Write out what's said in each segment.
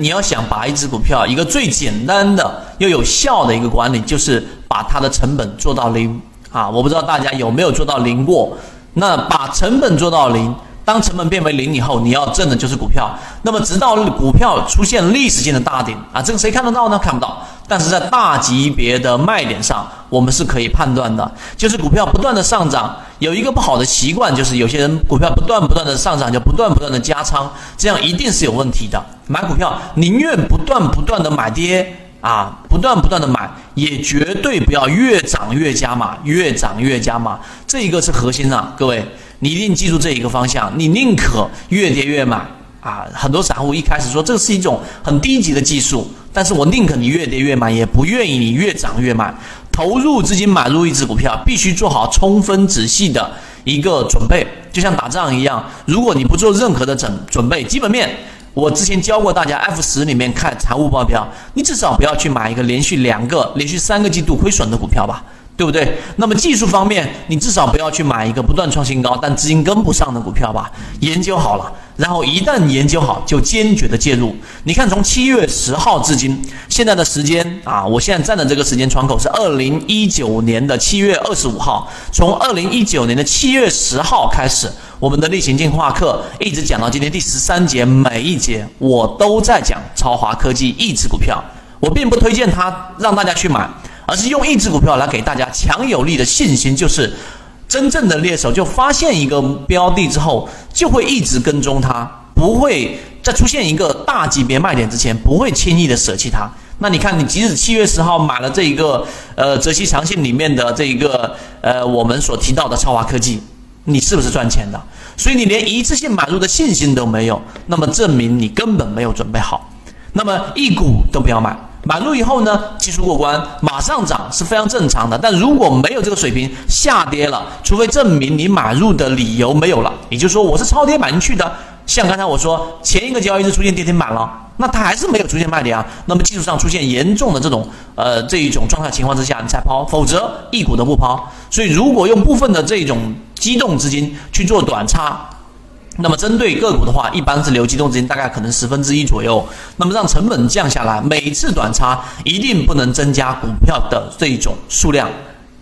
你要想把一只股票一个最简单的又有效的一个管理，就是把它的成本做到零啊！我不知道大家有没有做到零过？那把成本做到零。当成本变为零以后，你要挣的就是股票。那么，直到股票出现历史性的大顶啊，这个谁看得到呢？看不到。但是在大级别的卖点上，我们是可以判断的，就是股票不断的上涨。有一个不好的习惯，就是有些人股票不断不断的上涨，就不断不断的加仓，这样一定是有问题的。买股票宁愿不断不断的买跌啊，不断不断的买，也绝对不要越涨越加码，越涨越加码。这一个是核心啊，各位。你一定记住这一个方向，你宁可越跌越买啊！很多散户一开始说这是一种很低级的技术，但是我宁可你越跌越买，也不愿意你越涨越买。投入资金买入一只股票，必须做好充分仔细的一个准备，就像打仗一样，如果你不做任何的准准备，基本面我之前教过大家，F 十里面看财务报表，你至少不要去买一个连续两个、连续三个季度亏损的股票吧。对不对？那么技术方面，你至少不要去买一个不断创新高但资金跟不上的股票吧。研究好了，然后一旦研究好，就坚决的介入。你看，从七月十号至今，现在的时间啊，我现在站的这个时间窗口是二零一九年的七月二十五号。从二零一九年的七月十号开始，我们的例行进化课一直讲到今天第十三节，每一节我都在讲超华科技一只股票，我并不推荐它让大家去买。而是用一只股票来给大家强有力的信心，就是真正的猎手就发现一个标的之后，就会一直跟踪它，不会在出现一个大级别卖点之前，不会轻易的舍弃它。那你看，你即使七月十号买了这一个呃泽熙长信里面的这一个呃我们所提到的超华科技，你是不是赚钱的？所以你连一次性买入的信心都没有，那么证明你根本没有准备好，那么一股都不要买。买入以后呢，技术过关，马上涨是非常正常的。但如果没有这个水平下跌了，除非证明你买入的理由没有了，也就是说我是超跌买进去的。像刚才我说前一个交易日出现跌停板了，那它还是没有出现卖点啊。那么技术上出现严重的这种呃这一种状态情况之下，你才抛，否则一股都不抛。所以如果用部分的这种机动资金去做短差。那么针对个股的话，一般是留机动资金大概可能十分之一左右。那么让成本降下来，每次短差一定不能增加股票的这种数量，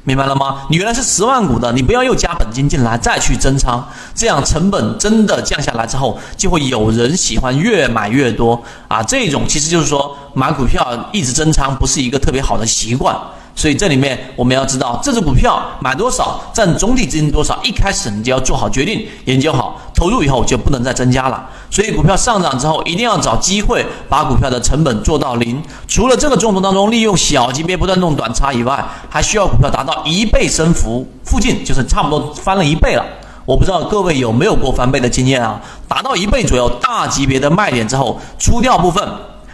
明白了吗？你原来是十万股的，你不要又加本金进来再去增仓，这样成本真的降下来之后，就会有人喜欢越买越多啊！这种其实就是说买股票一直增仓不是一个特别好的习惯。所以这里面我们要知道，这只股票买多少占总体资金多少，一开始你就要做好决定，研究好，投入以后就不能再增加了。所以股票上涨之后，一定要找机会把股票的成本做到零。除了这个中途当中利用小级别不断弄短差以外，还需要股票达到一倍升幅附近，就是差不多翻了一倍了。我不知道各位有没有过翻倍的经验啊？达到一倍左右大级别的卖点之后，出掉部分。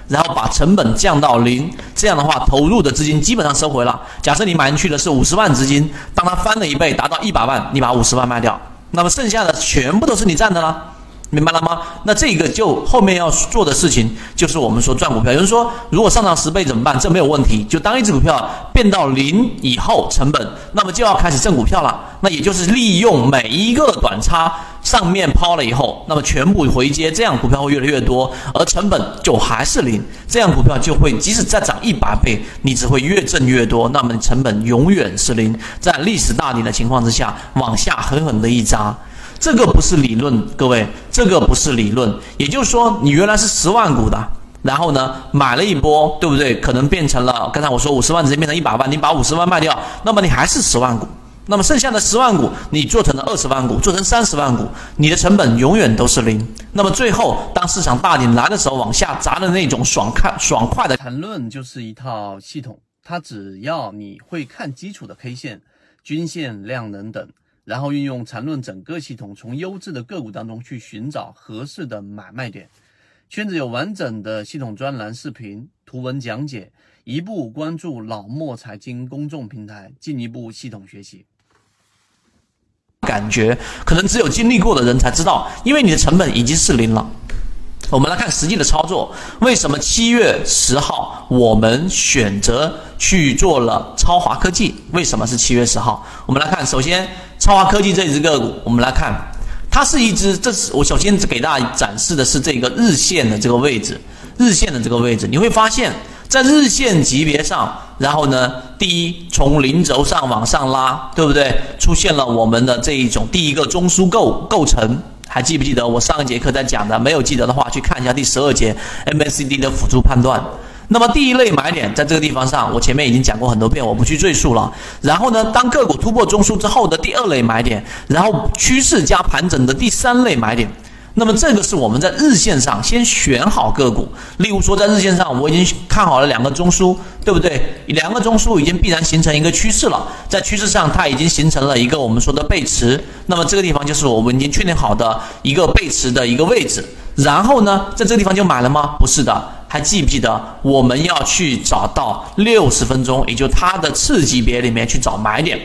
然后把成本降到零，这样的话投入的资金基本上收回了。假设你买进去的是五十万资金，当它翻了一倍达到一百万，你把五十万卖掉，那么剩下的全部都是你赚的了。明白了吗？那这个就后面要做的事情，就是我们说赚股票。有人说，如果上涨十倍怎么办？这没有问题，就当一只股票变到零以后成本，那么就要开始挣股票了。那也就是利用每一个短差上面抛了以后，那么全部回接，这样股票会越来越多，而成本就还是零，这样股票就会即使再涨一百倍，你只会越挣越多，那么成本永远是零。在历史大顶的情况之下，往下狠狠的一扎。这个不是理论，各位，这个不是理论。也就是说，你原来是十万股的，然后呢，买了一波，对不对？可能变成了刚才我说五十万直接变成一百万，你把五十万卖掉，那么你还是十万股。那么剩下的十万股，你做成了二十万股，做成三十万股，你的成本永远都是零。那么最后，当市场大顶来的时候，往下砸的那种爽快、爽快的谈论，就是一套系统。它只要你会看基础的 K 线、均线、量能等。然后运用缠论整个系统，从优质的个股当中去寻找合适的买卖点。圈子有完整的系统专栏、视频、图文讲解，一步关注老莫财经公众平台，进一步系统学习。感觉可能只有经历过的人才知道，因为你的成本已经是零了。我们来看实际的操作，为什么七月十号我们选择去做了超华科技？为什么是七月十号？我们来看，首先超华科技这只个股，我们来看，它是一只，这是我首先给大家展示的是这个日线的这个位置，日线的这个位置，你会发现在日线级别上，然后呢，第一从零轴上往上拉，对不对？出现了我们的这一种第一个中枢构构成，还记不记得我上一节课在讲的？没有记得的话，去看一下第十二节 MACD 的辅助判断。那么第一类买点在这个地方上，我前面已经讲过很多遍，我不去赘述了。然后呢，当个股突破中枢之后的第二类买点，然后趋势加盘整的第三类买点。那么这个是我们在日线上先选好个股，例如说在日线上我已经看好了两个中枢，对不对？两个中枢已经必然形成一个趋势了，在趋势上它已经形成了一个我们说的背驰，那么这个地方就是我们已经确定好的一个背驰的一个位置。然后呢，在这个地方就买了吗？不是的，还记不记得我们要去找到六十分钟，也就它的次级别里面去找买点。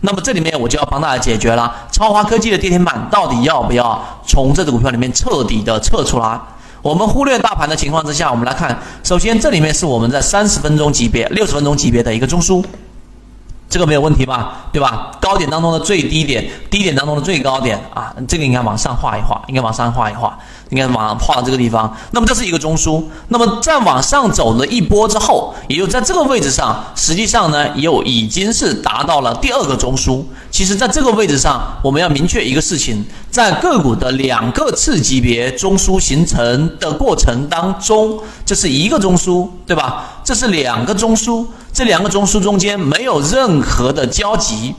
那么这里面我就要帮大家解决了，超华科技的跌停板到底要不要从这只股票里面彻底的撤出来？我们忽略大盘的情况之下，我们来看，首先这里面是我们在三十分钟级别、六十分钟级别的一个中枢。这个没有问题吧？对吧？高点当中的最低点，低点当中的最高点啊，这个应该往上画一画，应该往上画一画，应该往上画到这个地方。那么这是一个中枢。那么再往上走了一波之后，也就在这个位置上，实际上呢，又已经是达到了第二个中枢。其实，在这个位置上，我们要明确一个事情，在个股的两个次级别中枢形成的过程当中，这是一个中枢，对吧？这是两个中枢。这两个中枢中间没有任何的交集，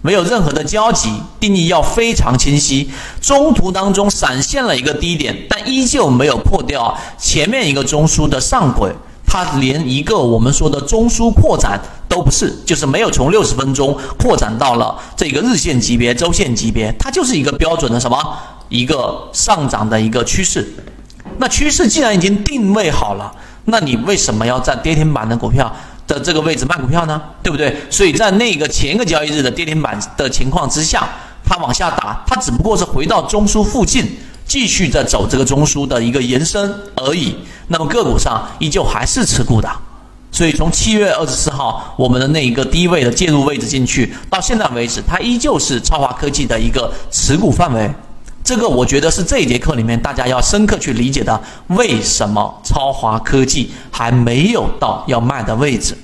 没有任何的交集，定义要非常清晰。中途当中闪现了一个低点，但依旧没有破掉前面一个中枢的上轨，它连一个我们说的中枢扩展都不是，就是没有从六十分钟扩展到了这个日线级别、周线级别，它就是一个标准的什么一个上涨的一个趋势。那趋势既然已经定位好了，那你为什么要在跌停板的股票？的这个位置卖股票呢，对不对？所以在那个前一个交易日的跌停板的情况之下，它往下打，它只不过是回到中枢附近，继续在走这个中枢的一个延伸而已。那么个股上依旧还是持股的，所以从七月二十四号我们的那一个低位的介入位置进去，到现在为止，它依旧是超华科技的一个持股范围。这个我觉得是这一节课里面大家要深刻去理解的，为什么超华科技还没有到要卖的位置，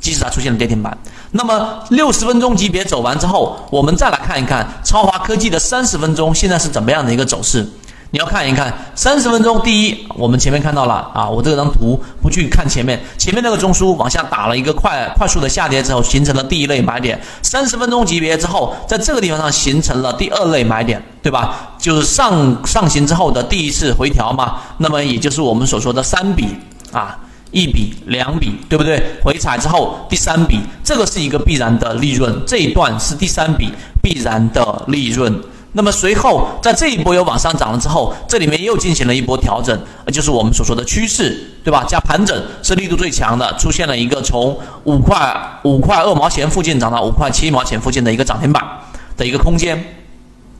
即使它出现了跌停板。那么六十分钟级别走完之后，我们再来看一看超华科技的三十分钟现在是怎么样的一个走势。你要看一看三十分钟，第一，我们前面看到了啊，我这张图不去看前面，前面那个中枢往下打了一个快快速的下跌之后，形成了第一类买点。三十分钟级别之后，在这个地方上形成了第二类买点，对吧？就是上上行之后的第一次回调嘛。那么也就是我们所说的三笔啊，一笔两笔，对不对？回踩之后第三笔，这个是一个必然的利润，这一段是第三笔必然的利润。那么随后，在这一波又往上涨了之后，这里面又进行了一波调整，就是我们所说的趋势，对吧？加盘整是力度最强的，出现了一个从五块五块二毛钱附近涨到五块七毛钱附近的一个涨停板的一个空间。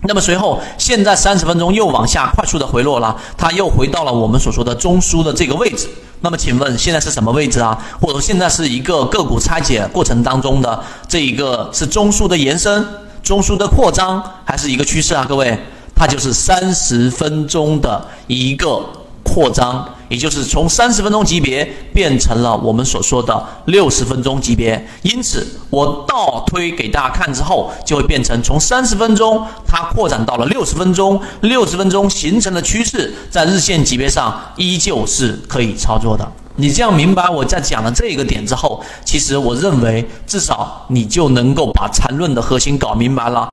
那么随后，现在三十分钟又往下快速的回落了，它又回到了我们所说的中枢的这个位置。那么请问现在是什么位置啊？或者说现在是一个个股拆解过程当中的这一个是中枢的延伸？中枢的扩张还是一个趋势啊，各位，它就是三十分钟的一个扩张，也就是从三十分钟级别变成了我们所说的六十分钟级别。因此，我倒推给大家看之后，就会变成从三十分钟它扩展到了六十分钟，六十分钟形成的趋势，在日线级别上依旧是可以操作的。你这样明白我在讲了这个点之后，其实我认为至少你就能够把缠论的核心搞明白了。